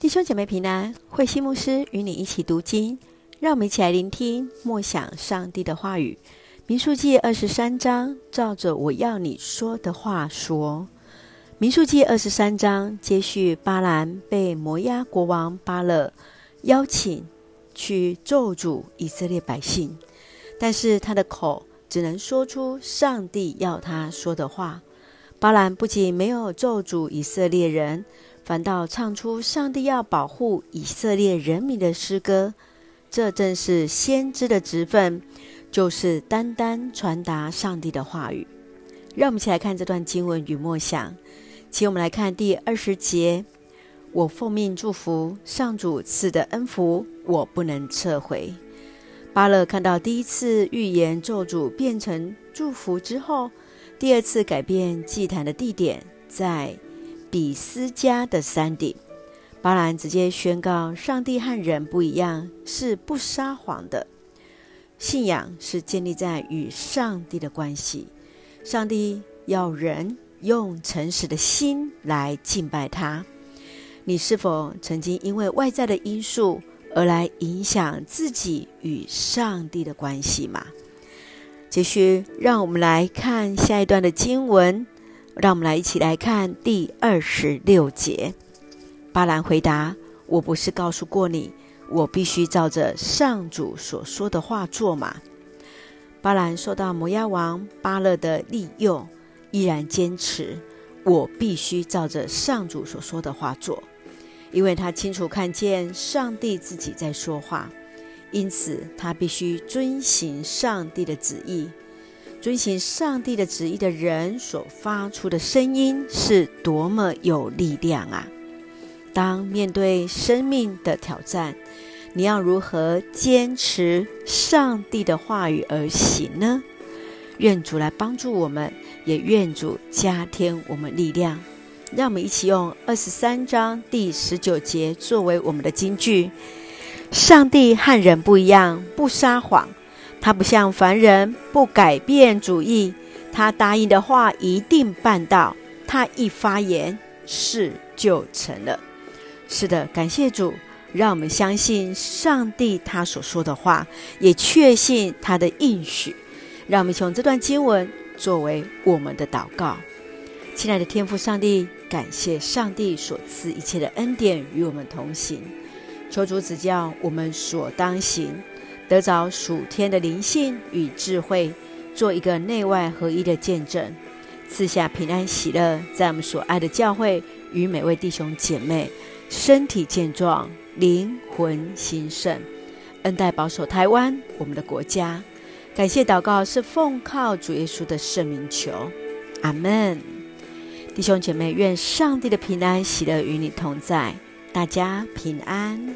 弟兄姐妹平安，慧馨牧师与你一起读经，让我们一起来聆听默想上帝的话语。民数记二十三章，照着我要你说的话说。民数记二十三章接续巴兰被摩押国王巴勒邀请去咒诅以色列百姓，但是他的口只能说出上帝要他说的话。巴兰不仅没有咒诅以色列人。反倒唱出上帝要保护以色列人民的诗歌，这正是先知的职分，就是单单传达上帝的话语。让我们一起来看这段经文与默想。请我们来看第二十节：我奉命祝福，上主赐的恩福，我不能撤回。巴勒看到第一次预言咒诅变成祝福之后，第二次改变祭坛的地点在。比斯加的山顶，巴兰直接宣告：上帝和人不一样，是不撒谎的。信仰是建立在与上帝的关系。上帝要人用诚实的心来敬拜他。你是否曾经因为外在的因素而来影响自己与上帝的关系吗？继续，让我们来看下一段的经文。让我们来一起来看第二十六节。巴兰回答：“我不是告诉过你，我必须照着上主所说的话做吗？”巴兰受到摩押王巴勒的利诱，依然坚持：“我必须照着上主所说的话做，因为他清楚看见上帝自己在说话，因此他必须遵行上帝的旨意。”遵行上帝的旨意的人所发出的声音是多么有力量啊！当面对生命的挑战，你要如何坚持上帝的话语而行呢？愿主来帮助我们，也愿主加添我们力量。让我们一起用二十三章第十九节作为我们的金句：上帝和人不一样，不撒谎。他不像凡人，不改变主意。他答应的话一定办到。他一发言，事就成了。是的，感谢主，让我们相信上帝他所说的话，也确信他的应许。让我们从这段经文作为我们的祷告。亲爱的天父上帝，感谢上帝所赐一切的恩典与我们同行。求主指教我们所当行。得着属天的灵性与智慧，做一个内外合一的见证，赐下平安喜乐，在我们所爱的教会与每位弟兄姐妹身体健壮，灵魂兴盛，恩待保守台湾我们的国家。感谢祷告是奉靠主耶稣的圣名求，阿门。弟兄姐妹，愿上帝的平安喜乐与你同在，大家平安。